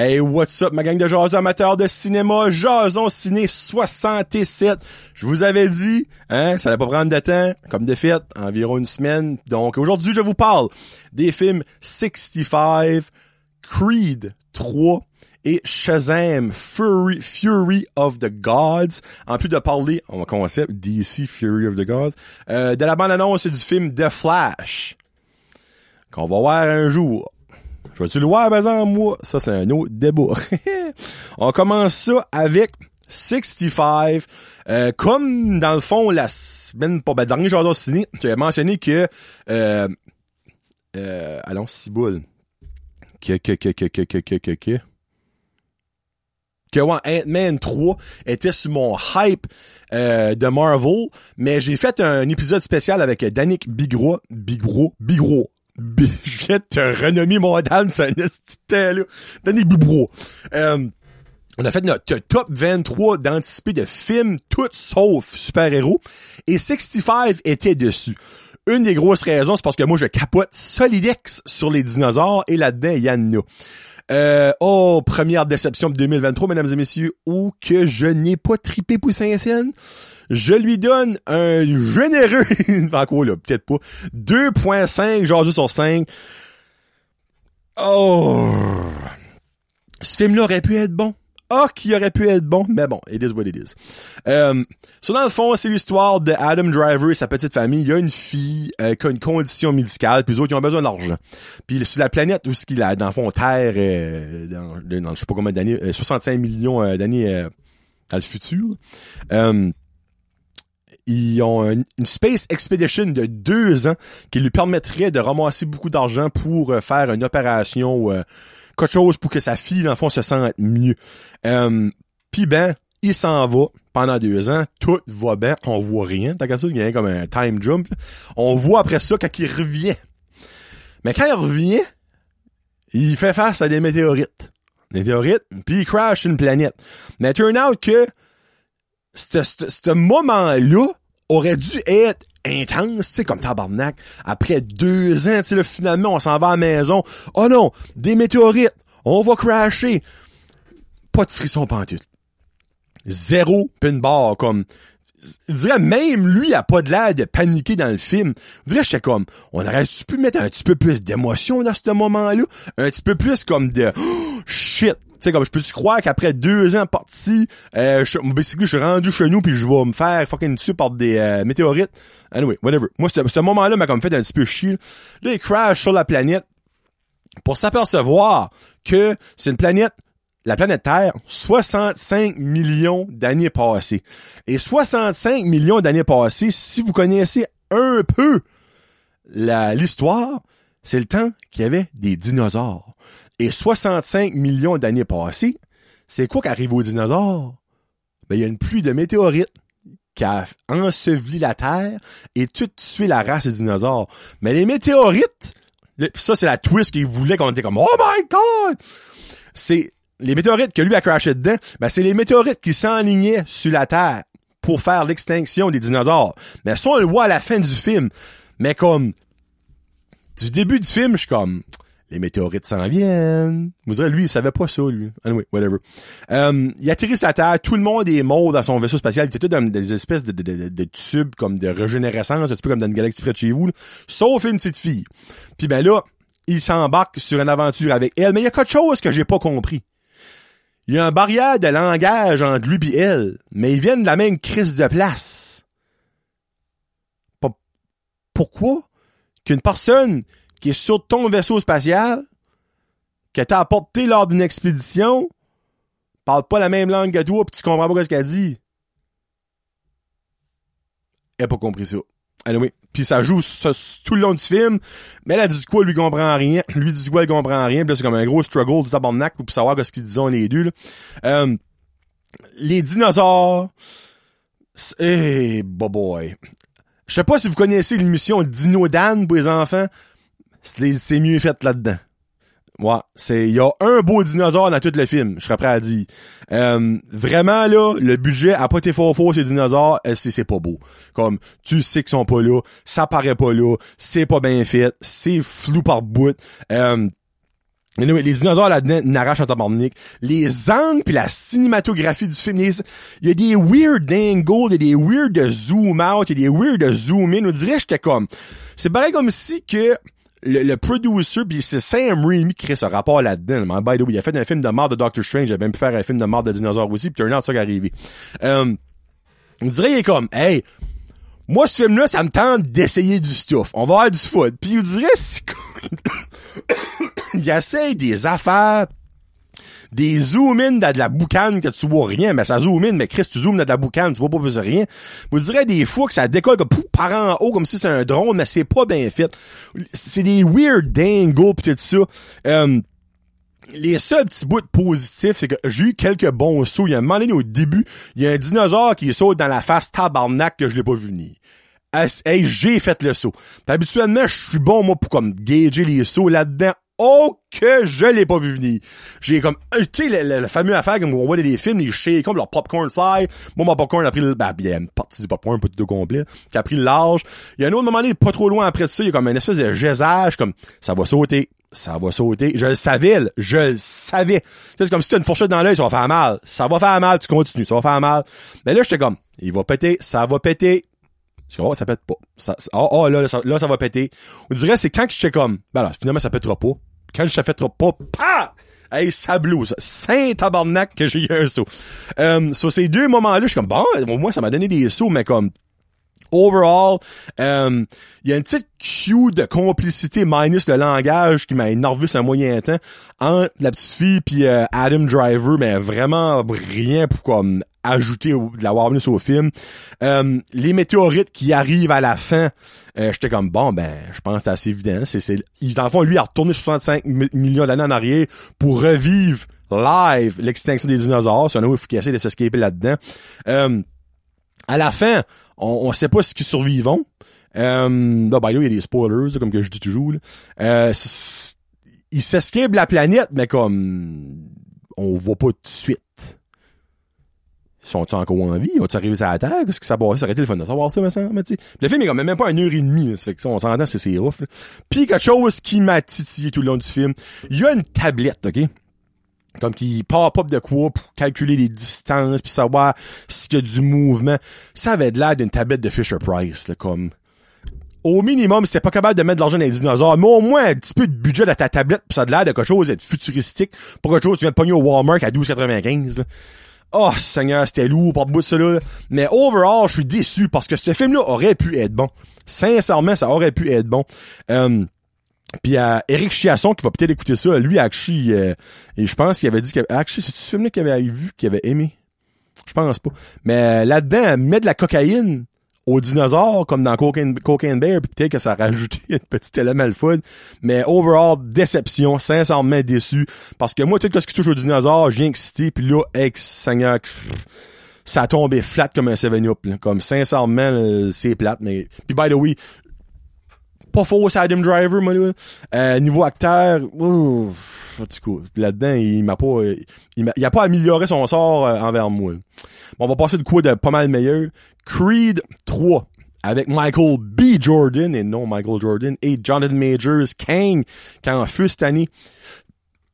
Hey, what's up, ma gang de jasons amateurs de cinéma, Jason Ciné 67. Je vous avais dit, hein, ça va pas prendre de temps, comme de fait, environ une semaine. Donc, aujourd'hui, je vous parle des films 65, Creed 3 et Shazam Fury, Fury of the Gods. En plus de parler, on va commencer DC Fury of the Gods, euh, de la bande-annonce du film The Flash, qu'on va voir un jour. Je vais-tu le voir, par exemple, moi? Ça, c'est un autre débat. On commence ça avec 65. Euh, comme, dans le fond, la semaine, pas, ben, dernier jour ciné, tu as mentionné que, euh, euh, allons, ciboule. Que, que, que, que, que, que, que, que, que. Que, ouais, Ant-Man 3 était sur mon hype, euh, de Marvel, mais j'ai fait un épisode spécial avec Danick Bigro, Bigro, Bigro, je mon dame, c'est un là. Danny Bibro. Euh, on a fait notre top 23 d'anticipés de films, tout sauf super-héros. Et 65 était dessus. Une des grosses raisons, c'est parce que moi, je capote solidex sur les dinosaures et là-dedans, il a. Euh, oh, première déception de 2023, mesdames et messieurs, ou que je n'ai pas tripé pour Saint-Etienne. Je lui donne un généreux, quoi là, peut-être pas, 2.5 aujourd'hui sur 5. Oh! Ce film-là aurait pu être bon. Ah, oh, qui aurait pu être bon, mais bon, it is what it is. Euh, so dans le fond, c'est l'histoire de Adam Driver et sa petite famille. Il y a une fille euh, qui a une condition médicale, puis les autres, ils ont besoin d'argent. Puis sur la planète où ce qu'il a, dans le fond, Terre, euh, dans, dans, je sais pas combien d'années, 65 euh, millions euh, d'années dans le futur, ils ont une, Space Expedition de deux ans qui lui permettrait de ramasser beaucoup d'argent pour faire une opération quelque chose pour que sa fille, dans le fond, se sente mieux. Euh, Puis ben, il s'en va pendant deux ans, tout va bien, on voit rien. T'as qu'à ça, il y a comme un time jump. On voit après ça quand il revient. Mais quand il revient, il fait face à des météorites. Des météorites, puis il crash une planète. Mais turn out que ce moment-là aurait dû être intense, tu sais, comme tabarnak. Après deux ans, tu sais, finalement, on s'en va à la maison. Oh non, des météorites, on va crasher. Pas de frisson pantoute. Zéro pin bar, comme, je dirais même lui a pas de l'air de paniquer dans le film. Je dirais comme on aurait-tu pu mettre un petit peu plus d'émotion dans ce moment-là, un petit peu plus comme de oh, shit, sais, comme je peux tu croire qu'après deux ans parti, euh, je, je suis rendu chez nous puis je vais me faire fucking dessus par des euh, météorites. Anyway, whatever. Moi, ce moment-là m'a comme fait un petit peu chier. Là, il crash sur la planète pour s'apercevoir que c'est une planète la planète Terre, 65 millions d'années passées. Et 65 millions d'années passées, si vous connaissez un peu l'histoire, c'est le temps qu'il y avait des dinosaures. Et 65 millions d'années passées, c'est quoi qui arrive aux dinosaures? Ben, il y a une pluie de météorites qui a enseveli la Terre et tout tué la race des dinosaures. Mais les météorites, ça c'est la twist qu'il voulait qu'on était comme, oh my god! C'est, les météorites que lui a crashé dedans, ben c'est les météorites qui s'enlignaient sur la Terre pour faire l'extinction des dinosaures. Mais ça, on le voit à la fin du film. Mais comme, du début du film, je suis comme, les météorites s'en viennent. Vous direz, lui, il savait pas ça, lui. Anyway, whatever. Euh, il atterrit sa Terre, tout le monde est mort dans son vaisseau spatial. Il était tout dans des espèces de, tubes comme de régénérescence, un petit peu comme dans une galaxie près de chez vous, sauf une petite fille. Puis ben là, il s'embarque sur une aventure avec elle, mais il y a quelque chose que j'ai pas compris. Il y a un barrière de langage entre lui et elle, mais ils viennent de la même crise de place. Pourquoi qu'une personne qui est sur ton vaisseau spatial, que t'as apporté lors d'une expédition, parle pas la même langue que toi pis tu comprends pas ce qu'elle dit. Elle a pas compris ça. Anyway. Puis ça joue tout le long du film, mais elle a dit quoi, lui comprend rien. Lui dit quoi, il comprend rien. Puis c'est comme un gros struggle du tabarnak pour savoir ce qu'ils disent les deux. Là. Euh, les dinosaures... Eh, boy. Je sais pas si vous connaissez l'émission Dino Dan pour les enfants c'est mieux fait là-dedans. Ouais, c'est il y a un beau dinosaure dans tout le film, je serais prêt à dire. Euh, vraiment là, le budget a pas été fort fort ces dinosaures, euh, c'est c'est pas beau. Comme tu sais qu'ils sont pas là, ça paraît pas là, c'est pas bien fait, c'est flou par bout. Euh, Anyway, les dinosaures là-dedans n'arrachent en tabarnak. Les angles puis la cinématographie du film, il y a des weird angles, il y a des weird zoom out, il y a des weird zoom in. On dirait j'étais comme... C'est pareil comme si que le, le producer, puis c'est Sam Raimi qui crée ce rapport là-dedans. By the way, il a fait un film de mort de Doctor Strange, il a même pu faire un film de mort de dinosaures aussi, puis turn out, ça qui est arrivé. Euh, on dirait il est comme, hey, moi, ce film-là, ça me tente d'essayer du stuff. On va avoir du foot. Puis il dirait, c'est il essaye des affaires, des zoom-in dans de la boucane que tu vois rien, mais ça zoom in, mais Chris, tu zoomes dans de la boucane, tu vois pas plus rien. Vous dirais des fois que ça décolle comme par en haut, comme si c'est un drone, mais c'est pas bien fait. C'est des weird dangles pis tout ça. Euh, les seuls petits bouts positifs, c'est que j'ai eu quelques bons sauts. Il y a un moment donné au début, il y a un dinosaure qui saute dans la face tabarnak que je l'ai pas vu venir. Hey, j'ai fait le saut. Habituellement, je suis bon, moi, pour comme gager les sauts là-dedans. Oh que je l'ai pas vu venir. J'ai comme euh, tu sais le, fameux affaire comme on voit les films les shakes comme leur popcorn fly. Moi mon popcorn a pris le ben, bien partie du popcorn pas tout complet qui a pris le large. Il y a un autre moment donné pas trop loin après ça, il y a comme une espèce de gésage comme ça va sauter, ça va sauter. Je le savais, je le savais. C'est comme si t'as une fourchette dans l'œil, ça va faire mal. Ça va faire mal, tu continues, ça va faire mal. Mais là, j'étais comme, il va péter, ça va péter. Oh, ça pète pas. Ça, oh, oh, là, là, ça, là, va péter. On dirait, c'est quand que j'étais comme, ben là, finalement, ça pètera pas. Quand je trop pas, pa! Hey, ça blouse. Saint tabarnak que j'ai eu un saut. Euh, sur ces deux moments-là, je suis comme, bon, au moins, ça m'a donné des sauts, mais comme, overall, euh, il y a une petite cue de complicité minus le langage qui m'a énervé un moyen temps entre la petite fille puis euh, Adam Driver, mais vraiment rien pour comme ajouter de la warmness au film. Euh, les météorites qui arrivent à la fin, euh, j'étais comme bon ben je pense que c'est assez évident. C'est, c'est, dans le fond, lui a retourné 65 millions d'années en arrière pour revivre live l'extinction des dinosaures. C'est un autre essaie de s'escaper là-dedans. Euh, à la fin, on, on sait pas ce qui survivons. Euh, bah, ben, il y a des spoilers, comme que je dis toujours. Euh, il s'escape la planète, mais comme on voit pas tout de suite. Sont-ils encore en vie? Ont-ils arrivé à la Terre? Qu'est-ce que ça passe? Ça aurait été le fun de savoir ça, mais ça, mais Le film est quand même, pas une heure et demie, fait que ça, on s'entend, c'est, c'est ouf. Puis quelque chose qui m'a titillé tout le long du film. Il y a une tablette, OK? comme qui pop up de quoi pour calculer les distances puis savoir s'il y a du mouvement. Ça avait de l'air d'une tablette de Fisher Price, là, comme au minimum, c'était pas capable de mettre de l'argent dans les dinosaures, mais au moins un petit peu de budget dans ta tablette, pis ça a l'air de quelque chose d'être futuristique, pour quelque chose tu viens de pogner au Walmart à 12,95. Oh, Seigneur, c'était lourd par bout de cela. Mais overall, je suis déçu parce que ce film-là aurait pu être bon. Sincèrement, ça aurait pu être bon. Euh, puis à Eric Chiasson qui va peut-être écouter ça, lui Akshi, euh, et je pense qu'il avait dit que Akshi, c'est ce film-là qu'il avait vu, qu'il avait aimé? Je pense pas. Mais là-dedans, met de la cocaïne aux dinosaures, comme dans Cocaine, Bear, puis peut-être que ça a rajouté un petit élément le fun. Mais overall, déception, sincèrement déçu. Parce que moi, tout ce qui touche aux dinosaures, je viens excité, puis là, ex Seigneur, ça a tombé flat comme un 7-up. Comme sincèrement, c'est plate. Mais. Puis by the way, pas faux, c'est Adam Driver, moi. Euh, niveau acteur, ouf, là-dedans, il m'a pas, il, il a pas amélioré son sort euh, envers moi. Bon, on va passer de quoi de pas mal meilleur. Creed 3 avec Michael B. Jordan et non Michael Jordan et Jonathan Majors, Kang, qui en feu cette année.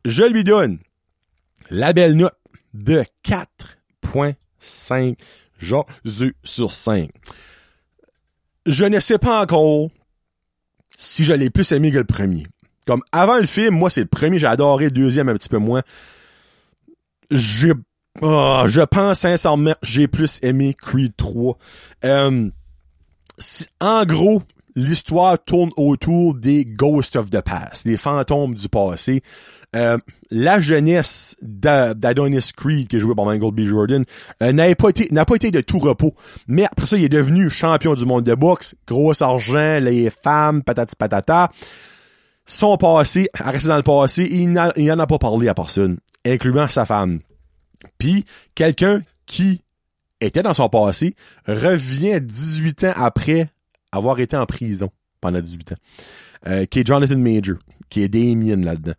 Je lui donne la belle note de 4.5 Jésus sur 5. Je ne sais pas encore si je l'ai plus aimé que le premier. Comme avant le film, moi c'est le premier, j'ai adoré le deuxième un petit peu moins. J'ai oh, je pense sincèrement j'ai plus aimé Creed 3. Euh, en gros, l'histoire tourne autour des Ghosts of the Past, des fantômes du passé. Euh, la jeunesse d'Adonis Creed, qui est joué par Michael B. Jordan, euh, n'a pas été pas été de tout repos. Mais après ça, il est devenu champion du monde de boxe, gros argent, les femmes, patati patata. Son passé, à rester dans le passé, il n'en a pas parlé à personne, incluant sa femme. Puis, quelqu'un qui était dans son passé revient 18 ans après avoir été en prison pendant 18 ans. Euh, qui est Jonathan Major, qui est Damien là-dedans.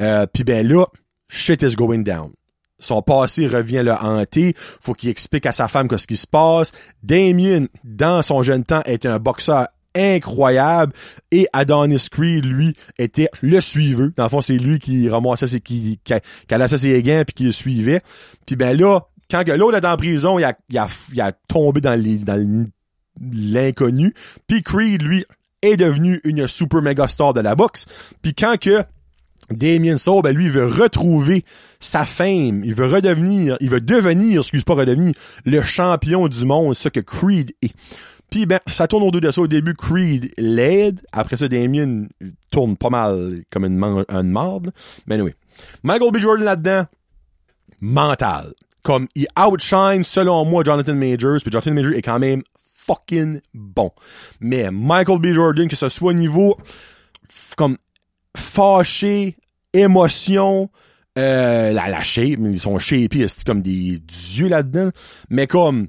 Euh, Puis ben là, shit is going down. Son passé revient le hanter. Faut qu'il explique à sa femme ce qui se passe. Damien, dans son jeune temps, était un boxeur incroyable. Et Adonis Creed, lui, était le suiveur. Dans le fond, c'est lui qui ramassait ses, qui, qui, qui allait ses gains puis qui le suivait. Puis ben là, quand l'autre est en prison, il a, il a, il a tombé dans les, dans l'inconnu. Puis Creed, lui, est devenu une super méga star de la boxe. Puis quand que Damien Soul, ben lui, il veut retrouver sa fame. Il veut redevenir, il veut devenir, excuse pas redevenir, le champion du monde, ce que Creed est. Puis ben, ça tourne autour de ça. Au début, Creed l'aide. Après ça, Damien tourne pas mal comme une, marde. Mais oui. Michael B. Jordan là-dedans, mental. Comme il outshine, selon moi, Jonathan Majors. Puis Jonathan Majors est quand même fucking bon. Mais Michael B. Jordan, que ce soit au niveau comme fâché, émotion, euh, la, la shape, ils sont shapés, c'est comme des dieux là-dedans? Mais comme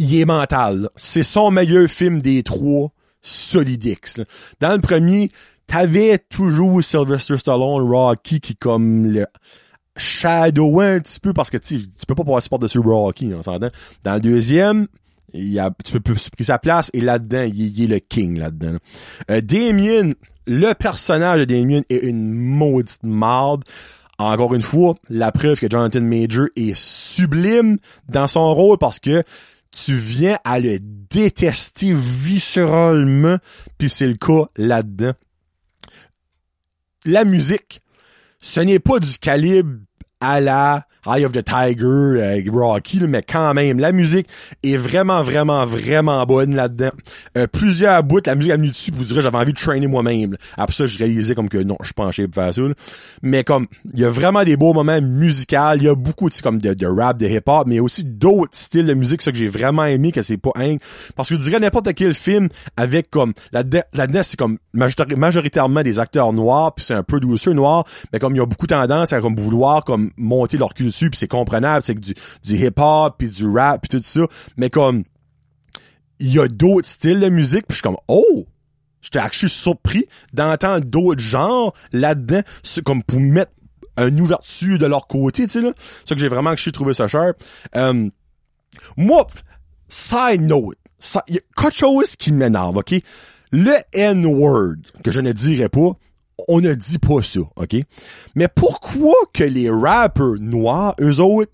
il est mental. C'est son meilleur film des trois solidix. Dans le premier, t'avais toujours Sylvester Stallone, Rocky, qui comme le shadow un petit peu parce que tu peux pas passer par-dessus Rocky, on s'entend. Dans le deuxième, il a, tu peux plus pris sa place et là-dedans, il, est le king là-dedans. Euh, Damien, le personnage de Damien est une maudite marde. Encore une fois, la preuve que Jonathan Major est sublime dans son rôle parce que tu viens à le détester viscéralement, puis c'est le cas là-dedans. La musique, ce n'est pas du calibre à la Eye of the Tiger, euh, Rocky, mais quand même, la musique est vraiment, vraiment, vraiment bonne là-dedans. Euh, plusieurs bouts, la musique est venue dessus, vous direz, j'avais envie de trainer moi-même. Après ça, je réalisais comme que non, je suis shape pour faire ça. Mais comme, il y a vraiment des beaux moments musicaux, il y a beaucoup comme de, rap, de hip-hop, mais aussi d'autres styles de musique, ça que j'ai vraiment aimé, que c'est pas un. Parce que je dirais n'importe quel film avec comme, là-dedans, c'est comme majoritairement des acteurs noirs, puis c'est un peu douceur noir, mais comme il y a beaucoup tendance à comme vouloir comme monter leur culture dessus, puis c'est comprenable, c'est que du, hip-hop, puis du rap, puis tout ça, mais comme il y a d'autres styles de musique, puis je suis comme oh, j'étais suis surpris d'entendre d'autres genres là-dedans, comme pour mettre une ouverture de leur côté, tu sais là. C'est ça que j'ai vraiment que j'ai trouvé ça cher. Euh, moi, side note, il y a quelque chose qui m'énerve, ok? Le N-word, que je ne dirais pas, on ne dit pas ça, OK? Mais pourquoi que les rappers noirs, eux autres,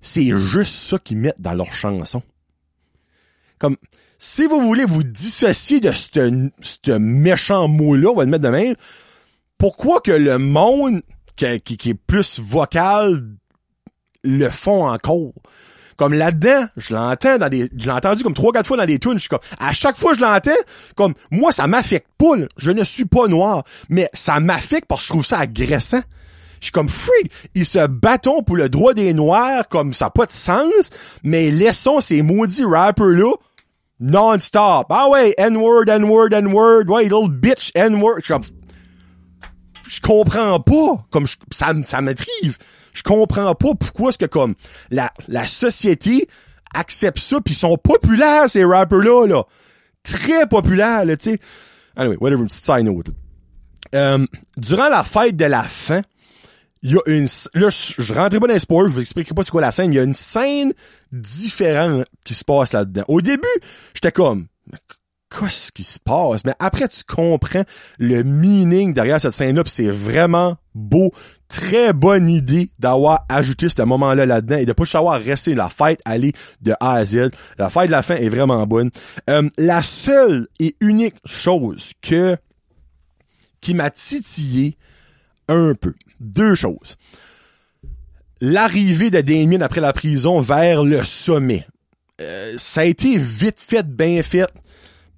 c'est juste ça qu'ils mettent dans leurs chansons? Comme, si vous voulez vous dissocier de ce méchant mot-là, on va le mettre de même, pourquoi que le monde qui est plus vocal le font encore? Comme là-dedans, je l'entends dans des, je l'ai entendu comme trois, quatre fois dans des tunes. Je suis comme, à chaque fois je l'entends, comme, moi, ça m'affecte pas, Je ne suis pas noir. Mais ça m'affecte parce que je trouve ça agressant. Je suis comme free. Ils se battent pour le droit des noirs, comme ça n'a pas de sens, mais laissons ces maudits rappers-là non-stop. Ah ouais, N-word, N-word, N-word, ouais, little bitch, N-word. Je comme, je comprends pas. Comme, ça, ça m'attrive je comprends pas pourquoi est-ce que comme la, la société accepte ça puis ils sont populaires ces rappers là. Là très populaires là tu sais. Anyway whatever petite side note euh, durant la fête de la fin il y a une là je rentrerai pas dans les spoilers je vous expliquerai pas c'est quoi la scène. Il y a une scène différente qui se passe là-dedans. Au début j'étais comme qu'est-ce qui se passe? Mais après, tu comprends le meaning derrière cette scène-là, c'est vraiment beau. Très bonne idée d'avoir ajouté ce moment-là là-dedans et de pas juste avoir resté la fête aller de A à Z. La fête de la fin est vraiment bonne. Euh, la seule et unique chose que qui m'a titillé un peu. Deux choses. L'arrivée de Damien après la prison vers le sommet. Euh, ça a été vite fait, bien fait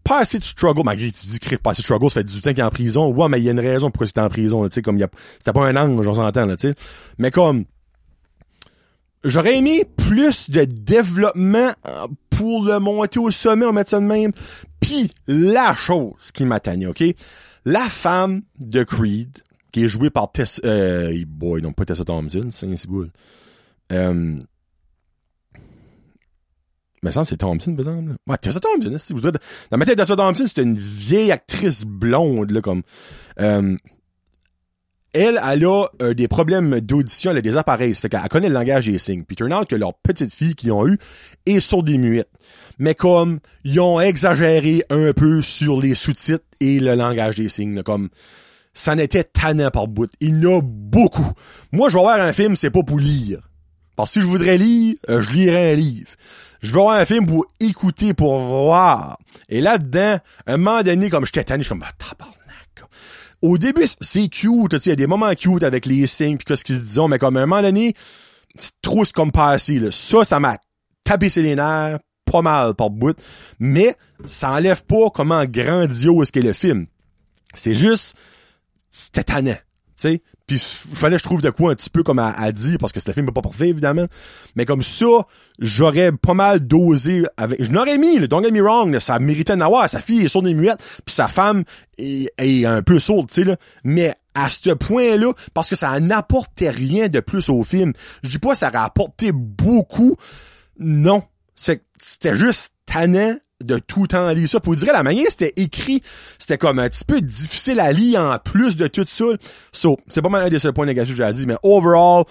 pas assez de struggle, malgré tu dis que pas assez de struggle, ça fait 18 ans qu'il est en prison. Ouais, mais il y a une raison pourquoi c'était en prison, tu sais, comme il c'était pas un ange, on s'entend, là, tu sais. Mais comme, j'aurais aimé plus de développement euh, pour le monter au sommet, on met ça de même. Puis, la chose qui m'a tanné, ok? La femme de Creed, qui est jouée par Tessa, euh, boy, non, pas Tessa Thompson, c'est euh, mais ça, c'est Thompson, par exemple. Ouais, Tessa Thompson, si vous êtes... Dans ma tête, Tessa Thompson, c'était une vieille actrice blonde, là, comme... Euh, elle, elle a euh, des problèmes d'audition, elle a des appareils, ça fait qu'elle connaît le langage des signes. Puis turn out que leur petite fille qu'ils ont eu est sur des muettes. Mais comme ils ont exagéré un peu sur les sous-titres et le langage des signes, là, comme ça n'était tannant par bout. Il y en a beaucoup. Moi, je vais voir un film, c'est pas pour lire. Parce que si je voudrais lire, euh, je lirais un livre. Je veux voir un film pour écouter, pour voir. Et là-dedans, un moment donné, comme j'étais tanné, je suis comme, ah, tabarnak. Au début, c'est cute, il y a des moments cute avec les signes pis qu'est-ce qu'ils se disent, mais comme un moment donné, c'est trop ce comme passé, là. Ça, ça m'a tapé ses nerfs, pas mal par bout. Mais, ça enlève pas comment grandiose qu'est le film. C'est juste, c'était tannant. Sais, puis fallait que je trouve de quoi un petit peu comme à, dire parce que le film pas parfait évidemment. Mais comme ça, j'aurais pas mal dosé avec je n'aurais mis, là, don't get me wrong, ça méritait d'en avoir, sa fille est sourde et muette, puis sa femme est, est un peu sourde, tu sais là, mais à ce point-là parce que ça n'apportait rien de plus au film. Je dis pas ça apporté beaucoup. Non, c'était juste tannant de tout temps lire ça. Pour dire la manière c'était écrit, c'était comme un petit peu difficile à lire en plus de tout ça. So, c'est pas mal un des seuls points négatifs que j'ai dit, mais overall,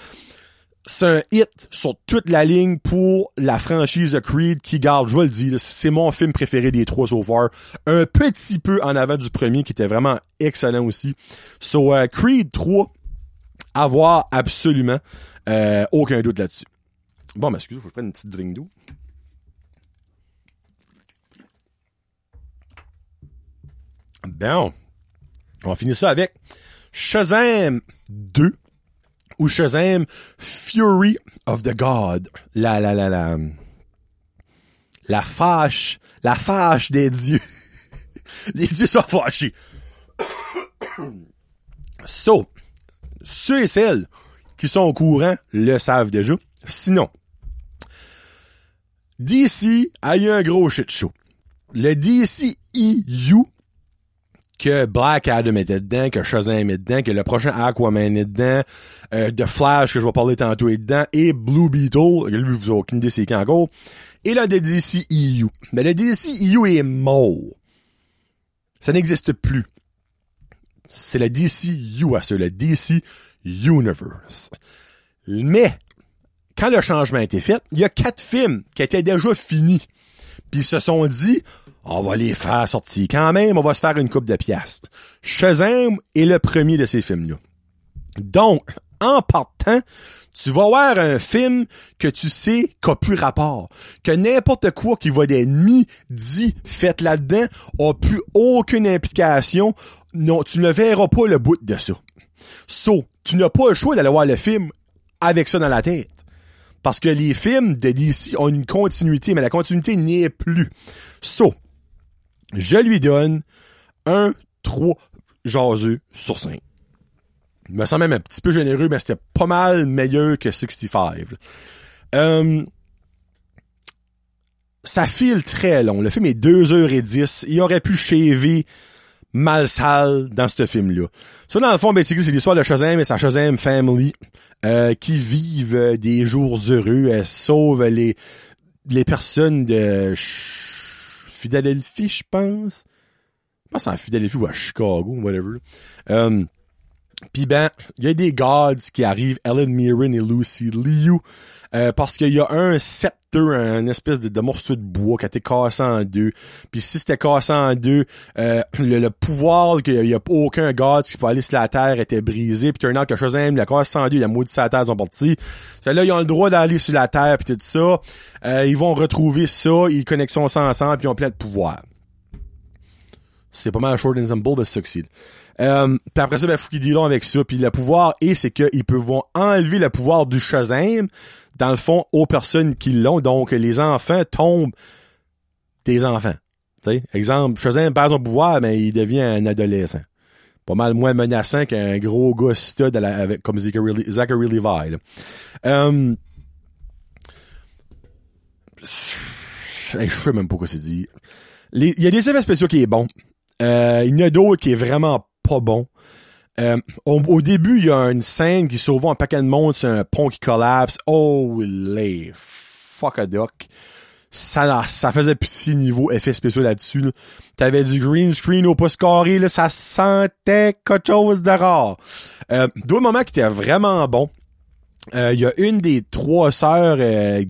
c'est un hit sur toute la ligne pour la franchise de Creed qui garde, je vais le dire, c'est mon film préféré des trois so far. Un petit peu en avant du premier qui était vraiment excellent aussi. So, uh, Creed 3, avoir absolument euh, aucun doute là-dessus. Bon, mais excusez, faut que je prenne une petite drink d'eau. Bon. On va finir ça avec Shazam 2 ou Shazam Fury of the God. La, la, la, la. La fâche. La fâche des dieux. Les dieux sont fâchés. so, ceux et celles qui sont au courant le savent déjà. Sinon, DC a eu un gros shit show. Le DC EU que Black Adam était dedans, que Shazam est dedans, que le prochain Aquaman est dedans, euh, The Flash, que je vais parler tantôt, est dedans, et Blue Beetle, lui, vous avez aucune idée c'est quand encore, et le EU. Mais le DC EU est mort. Ça n'existe plus. C'est le DCU à ce, le DC Universe. Mais, quand le changement a été fait, il y a quatre films qui étaient déjà finis. Puis ils se sont dit, on va les faire sortir quand même, on va se faire une coupe de pièces. Shazam est le premier de ces films-là. Donc, en partant, tu vas voir un film que tu sais qu'a plus rapport. Que n'importe quoi qui va d'ennemis dit fait là-dedans a plus aucune implication. Non, tu ne verras pas le bout de ça. So, tu n'as pas le choix d'aller voir le film avec ça dans la tête. Parce que les films de DC ont une continuité, mais la continuité n'y est plus. So, je lui donne un 3 jaseux sur 5. Il me semble même un petit peu généreux, mais c'était pas mal meilleur que 65. Euh, ça file très long. Le film est 2h10. Il aurait pu shaver mal sale dans ce film-là. Ça, dans le fond, c'est l'histoire de Shazam et sa Shazam Family euh, qui vivent des jours heureux. Elle sauve les, les personnes de Philadelphie, je pense. Je pense en Philadelphie ou à Chicago, whatever. Um, Puis ben, il y a des gods qui arrivent, Ellen Mirren et Lucy Liu, euh, parce qu'il y a un sceptre, un espèce de, morceau de bois qui a été cassé en deux. Puis si c'était cassé en deux, euh, le, pouvoir qu'il y, a aucun god qui peut aller sur la terre était brisé. Puis turn out que Shazam l'a cassé en deux, il a maudit sa terre, ils sont partis. Là, ils ont le droit d'aller sur la terre puis tout ça. Euh, ils vont retrouver ça, ils connectent ça ensemble puis ils ont plein de pouvoir. C'est pas mal short and simple de succeed. Euh, puis après ça, ben, faut qu'ils dealent avec ça. Puis le pouvoir est, c'est qu'ils peuvent enlever le pouvoir du Shazam, dans le fond, aux personnes qui l'ont. Donc, les enfants tombent des enfants. sais, exemple, Shazam perd son pouvoir, mais il devient un adolescent. Pas mal moins menaçant qu'un gros gars stud avec, comme Zachary, Zachary Levi. Euh, je sais même pas quoi c'est dit. Il y a des effets spéciaux qui est bon. Euh, il y en a d'autres qui est vraiment pas bon. Euh, au, début, il y a une scène qui sauve un paquet de monde, c'est un pont qui collapse. Oh, les fuck a duck. ça, ça faisait petit niveau effet spécial là-dessus. Là. T'avais du green screen au pouce carré, là, ça sentait quelque chose de rare. Euh, D'autres moments qui étaient vraiment bons. Il y a une des trois sœurs euh,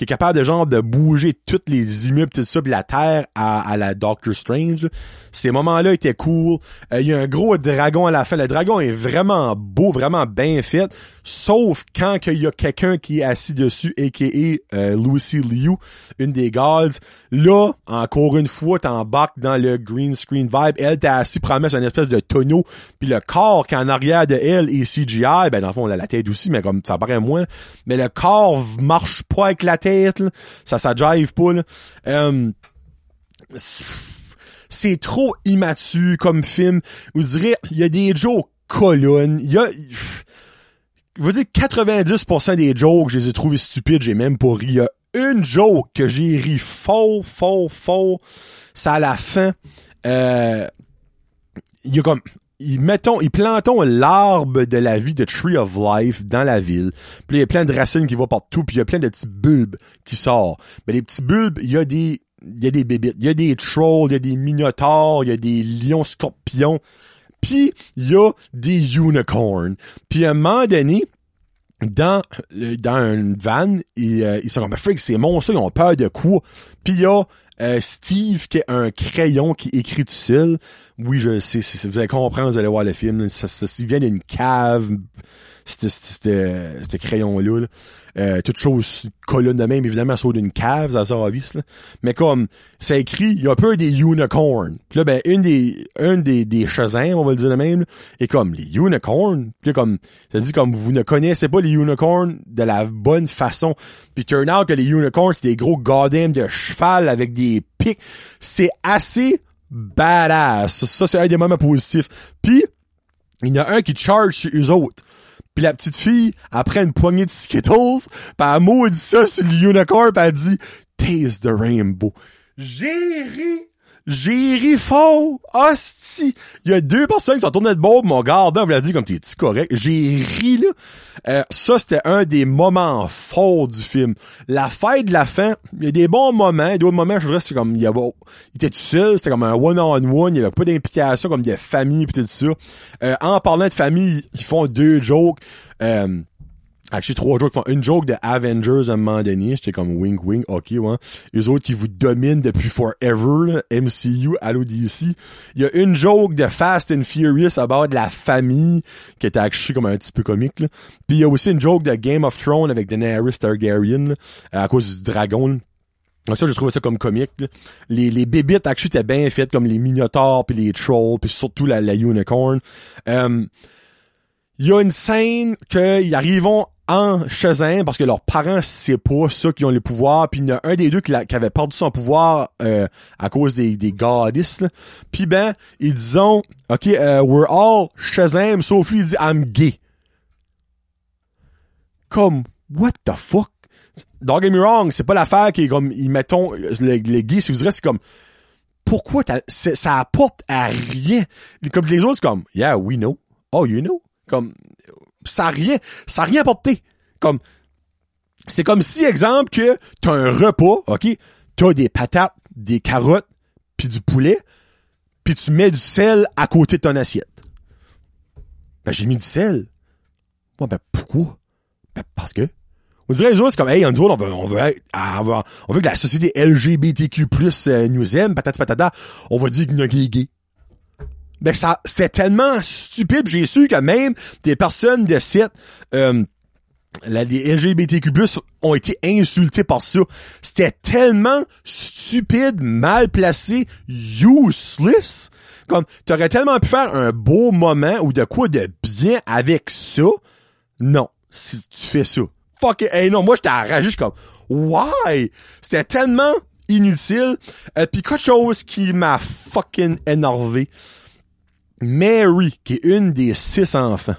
qui est capable de genre de bouger toutes les immeubles, tout ça, puis la terre à, à la Doctor Strange. Ces moments-là étaient cool. Il y a un gros dragon à la fin. Le dragon est vraiment beau, vraiment bien fait. Sauf quand il y a quelqu'un qui est assis dessus, a.k.a. Euh, Lucy Liu, une des gods. Là, encore une fois, t'embarques dans le green screen vibe. Elle t'est assis sur une espèce de tonneau. Puis le corps qui en arrière de elle est CGI. Ben dans le fond, on a la tête aussi, mais comme ça paraît moins. Mais le corps marche pas avec la tête ça, ça jive pas, euh, c'est trop immature comme film. Vous direz, il y a des jokes colonnes. Il y a, je veux dire, 90% des jokes, je les ai trouvés stupides, j'ai même pas ri. Il y a une joke que j'ai ri fort, fort, fort. C'est à la fin. Euh, il y a comme, ils mettons, ils plantons l'arbre de la vie de Tree of Life dans la ville. Puis il y a plein de racines qui vont partout, puis il y a plein de petits bulbes qui sortent. Mais les petits bulbes, il y a des il y a des bébites, il y a des trolls, il y a des minotaures, il y a des lions scorpions. Puis il y a des unicorns. Puis à un moment donné, dans dans une van, ils, euh, ils sont comme freak, ces monstres, ils ont peur de quoi? Puis il y a euh, Steve qui est un crayon qui écrit tout seul. Oui, je sais, vous allez comprendre, vous allez voir le film. Ça, ça, il vient d'une cave ce crayon-là. Euh, toute chose colonne de même, évidemment, sur d'une cave, ça sort à vis, là. Mais comme, ça écrit, il y a un peu des unicorns. Puis là, ben, une des, un des, des on va le dire de même, et comme, les unicorns. Puis comme, ça dit comme, vous ne connaissez pas les unicorns de la bonne façon. Puis turn out que les unicorns, c'est des gros goddamn de cheval avec des pics. C'est assez badass. Ça, c'est un des moments positifs. Puis, il y en a un qui charge sur eux autres. Puis la petite fille, après une poignée de Skittles, pis elle maudit ça sur le unicorn, pis elle dit « Taste the rainbow ». J'ai ri j'ai ri fort. Hostie. Il y a deux personnes qui sont tournées de bord, mon gardien me l'a dit comme t'es-tu correct? J'ai ri, là. Euh, ça, c'était un des moments forts du film. La fête de la fin, il y a des bons moments, d'autres moments, je dirais, c'était comme, il y avait, il était tout seul, c'était comme un one-on-one, il y avait pas d'implication comme des familles pis tout ça. Euh, en parlant de famille, ils font deux jokes. Euh, Actually, trois jokes font une joke de Avengers à un moment donné. J'étais comme wink wink, ok, ouais. Les autres qui vous dominent depuis forever, là, MCU, Allo DC. Il y a une joke de Fast and Furious à bord de la famille qui était actually comme un petit peu comique, là. Puis il y a aussi une joke de Game of Thrones avec Daenerys Targaryen, à cause du dragon. Donc ça, je trouvais ça comme comique. Les, les bébites, actually, étaient bien faites comme les minotaures, puis les trolls, puis surtout la, la unicorn. Euh, il y a une scène qu'ils arrivent en Shazam parce que leurs parents c'est pas ça qui ont les pouvoirs puis il y en a un des deux qui, avait perdu son pouvoir euh, à cause des, des puis ben ils disent ok uh, we're all Shazam sauf lui il dit I'm gay. Comme what the fuck? Don't get me wrong c'est pas l'affaire qui est comme ils mettons les, les gays si vous direz c'est comme pourquoi ça apporte à rien? Comme les autres comme yeah we know. Oh you know. Comme ça a rien, ça rien apporté. Comme, c'est comme si, exemple, que t'as un repas, ok? T'as des patates, des carottes, puis du poulet, puis tu mets du sel à côté de ton assiette. Ben, j'ai mis du sel. Ouais, ben, pourquoi? Ben, parce que. On dirait c'est comme, hey, on veut, on veut, on on veut que la société LGBTQ+, euh, nous aime, patata patata, on va dire a gay gay ben ça c'était tellement stupide j'ai su que même des personnes de site euh, les LGBTQ+, ont été insultés par ça. C'était tellement stupide, mal placé, useless. Comme, t'aurais tellement pu faire un beau moment ou de quoi de bien avec ça. Non, si tu fais ça. Fuck it. Hey, non, moi, j'étais enragé, je comme, why? C'était tellement inutile. Euh, Puis quelque chose qui m'a fucking énervé. Mary, qui est une des six enfants.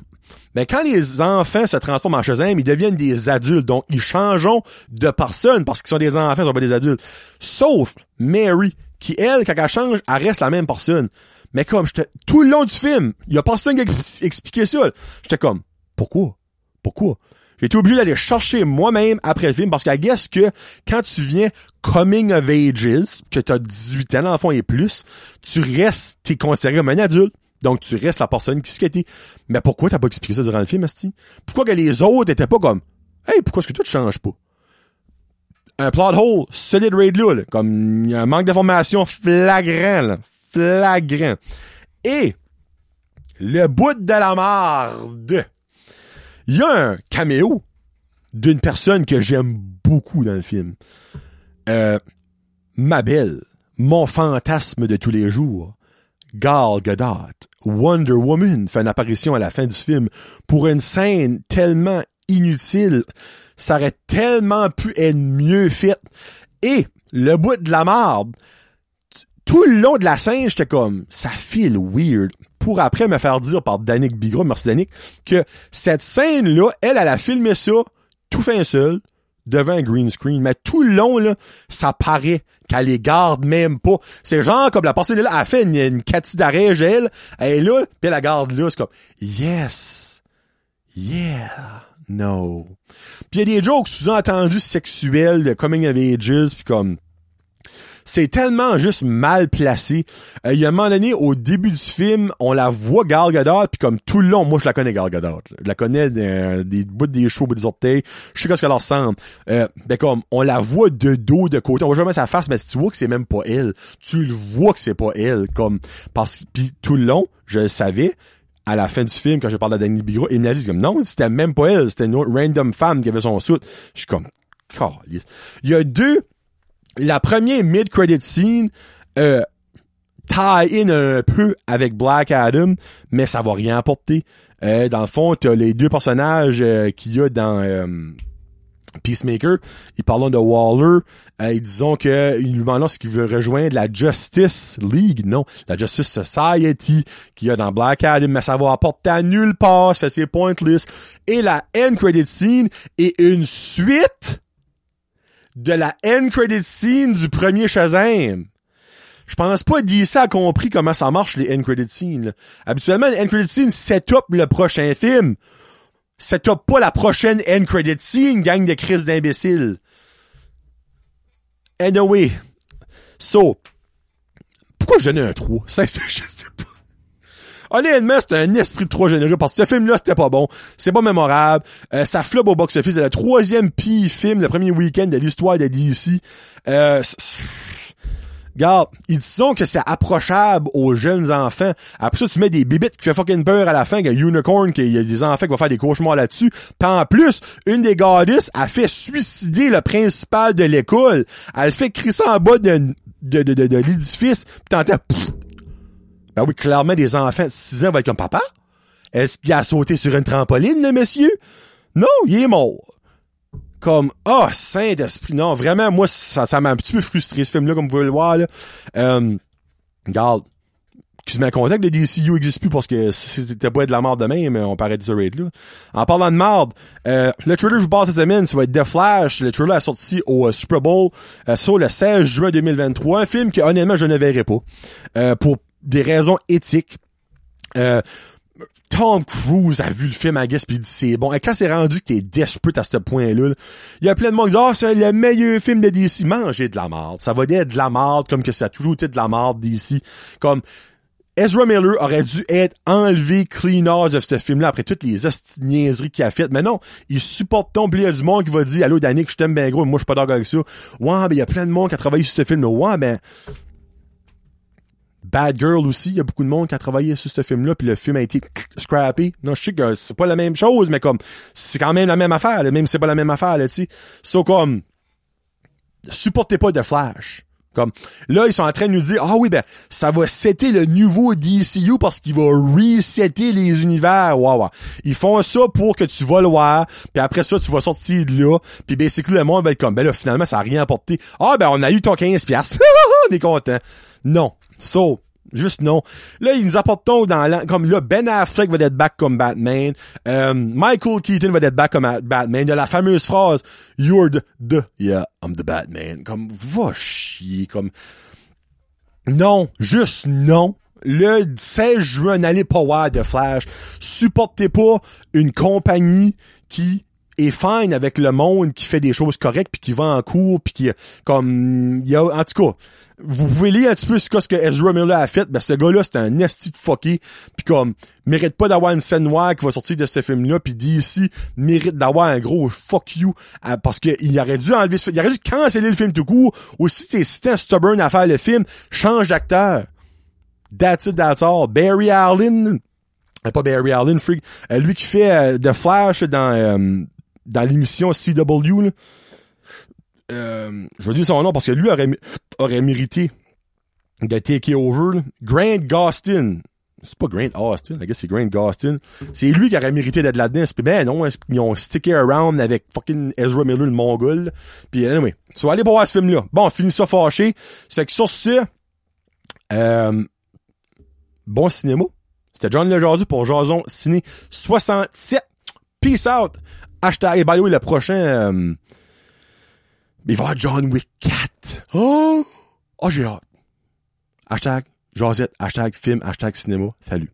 Mais quand les enfants se transforment en Shazam, ils deviennent des adultes. Donc, ils changent de personne parce qu'ils sont des enfants, ils sont pas des adultes. Sauf Mary, qui, elle, quand elle change, elle reste la même personne. Mais comme, j'étais, tout le long du film, il y a personne qui a expliqué ça. J'étais comme, pourquoi? Pourquoi? J'ai été obligé d'aller chercher moi-même après le film parce qu'à guess que quand tu viens coming of ages, que t'as 18 ans, dans le fond, et plus, tu restes, t'es considéré comme un adulte. Donc, tu restes la personne qui s'était. Mais pourquoi t'as pas expliqué ça durant le film, Asti? Pourquoi que les autres étaient pas comme, hey, pourquoi est-ce que toi tu changes pas? Un plot hole, solid raid là, comme, un manque d'information flagrant, là, flagrant. Et, le bout de la marde. Il y a un caméo d'une personne que j'aime beaucoup dans le film. Euh, ma belle, mon fantasme de tous les jours, Gal Gadot, Wonder Woman fait une apparition à la fin du film pour une scène tellement inutile. Ça aurait tellement pu être mieux fait. Et le bout de la marde, tout le long de la scène, j'étais comme, ça feel weird. Pour après me faire dire par Danick Bigra, merci Danick, que cette scène-là, elle, elle a filmé ça tout fin seul, devant un green screen. Mais tout le long, là, ça paraît qu'elle les garde même pas. C'est genre comme la personne là, elle a fait une, une Cathy d'arrêt, elle, elle est là, puis elle la garde là. C'est comme, yes, yeah, no. Puis il y a des jokes sous-entendus sexuels de coming of ages, puis comme, c'est tellement juste mal placé. Euh, il y a un moment donné, au début du film, on la voit Gal Gadot, puis comme tout le long, moi je la connais Gal Gadot. Je la connais des, des bouts des cheveux, des orteils. Je sais qu'est-ce qu'elle ressemble. Euh, ben comme, on la voit de dos, de côté. On voit jamais sa face, mais tu vois que c'est même pas elle. Tu le vois que c'est pas elle. Comme, parce puis tout le long, je le savais à la fin du film, quand je parle à Danny Bigra, il me l'a dit comme non, c'était même pas elle, c'était une autre random femme qui avait son soute. Je suis comme, il y a deux la première mid-credit scene euh, tie in un peu avec Black Adam, mais ça va rien apporter. Euh, dans le fond, t'as les deux personnages euh, qu'il y a dans euh, Peacemaker. Ils parlent de Waller. Ils disent que il lui demande ce qu'il veut rejoindre la Justice League, non, la Justice Society qu'il y a dans Black Adam, mais ça va apporter à nulle part, ça fait c'est pointless. Et la end credit scene est une suite de la end credit scene du premier Shazam. Je pense pas DC a compris comment ça marche les end credit scenes. Habituellement, les end credit scene set up le prochain film. Set up pas la prochaine end credit scene, gang de crise d'imbéciles. Anyway. So. Pourquoi je donnais un 3? Ça, je sais pas. Honnêtement, c'était un esprit de trop généreux parce que ce film-là, c'était pas bon. C'est pas mémorable. Euh, ça floppe au box-office. C'est le troisième pire film, le premier week-end de l'histoire de DC. Euh, Regarde, ils disent que c'est approchable aux jeunes enfants. Après ça, tu mets des bibites qui fait fucking peur à la fin, qu'il y a Unicorn, qu'il y a des enfants qui vont faire des cauchemars là-dessus. Puis en plus, une des goddesses a fait suicider le principal de l'école. Elle fait crisser en bas de, de, de, de, l'édifice. Puis t'entends... Ben oui, clairement, des enfants de 6 ans vont être comme papa. Est-ce qu'il a sauté sur une trampoline, le monsieur? Non, il est mort. Comme, oh, Saint-Esprit. Non, vraiment, moi, ça, ça m'a un petit peu frustré, ce film-là, comme vous pouvez le voir, là. Euh, regarde, qui se met en contact, le DCU existe plus parce que c'était pas de la merde demain, mais on paraît de ce rate là. En parlant de merde, euh, le trailer que je parle cette semaine, ça va être The Flash. Le trailer est sorti au euh, Super Bowl euh, sur le 16 juin 2023. Un film que honnêtement je ne verrai pas. Euh, pour des raisons éthiques. Euh, Tom Cruise a vu le film à guess pis il dit c'est bon. Et quand c'est rendu que t'es desperate à ce point-là, il y a plein de monde qui disent Ah, c'est le meilleur film de DC. Mangez de la merde. Ça va être de la merde comme que ça a toujours été de la merde DC. Comme Ezra Miller aurait dû être enlevé clean de ce film-là après toutes les niaiseries qu'il a faites. Mais non, il supporte ton il y a du monde qui va dire Allô Danick, je t'aime bien gros, moi je suis pas d'accord avec ça. Ouais, ben il y a plein de monde qui a travaillé sur ce film-là. Ouais, ben Bad Girl aussi, il y a beaucoup de monde qui a travaillé sur ce film-là, puis le film a été scrappy. Non, je sais que c'est pas la même chose, mais comme c'est quand même la même affaire, même si c'est pas la même affaire, là, tu sais. So comme supportez pas de Flash. Comme là, ils sont en train de nous dire Ah oui, ben, ça va setter le nouveau DCU parce qu'il va resetter les univers. Wow, wow. Ils font ça pour que tu vas le voir, puis après ça, tu vas sortir de là, puis basically le monde va être comme ben là, finalement, ça a rien apporté. Ah ben on a eu ton 15$. on est content. Non. So, Juste non. Là, ils nous apportent dans comme là, Ben Affleck va être back comme Batman. Euh, Michael Keaton va être back comme Batman. Il y a la fameuse phrase You're the, yeah, I'm the Batman. Comme va chier. Comme non, juste non. Le 16 juin, n'allez pas voir de Flash. Supportez pas une compagnie qui est fine avec le monde qui fait des choses correctes puis qui va en cours puis qui comme en tout cas vous pouvez lire un petit peu ce que, Ezra Miller a fait ben ce gars-là c'est un esti de fucké puis comme mérite pas d'avoir une scène noire qui va sortir de ce film-là puis d'ici mérite d'avoir un gros fuck you euh, parce que il aurait dû enlever ce, il aurait dû canceller le film tout court ou si t'es si un stubborn à faire le film change d'acteur That's it, that's all. Barry Allen, euh, pas Barry Allen, freak, euh, lui qui fait euh, The Flash dans euh, dans l'émission CW. Là. Euh, je vais dire son nom parce que lui aurait, aurait mérité de take over. Grant Gustin. C'est pas Grant Austin, I guess c'est Grant Gustin. C'est lui qui aurait mérité d'être là-dedans. Ben non, ils ont stické around avec fucking Ezra Miller, le mongol. Puis anyway, tu vas aller voir ce film-là. Bon, on finit ça fâché. Ça fait que sur ce, euh, bon cinéma. C'était John Lejardu pour Jason Ciné 67. Peace out. Hashtag, et by le prochain, euh, il va y John Wick 4. Oh! Oh, j'ai hâte. Hashtag, Josette, hashtag film, hashtag cinéma. Salut.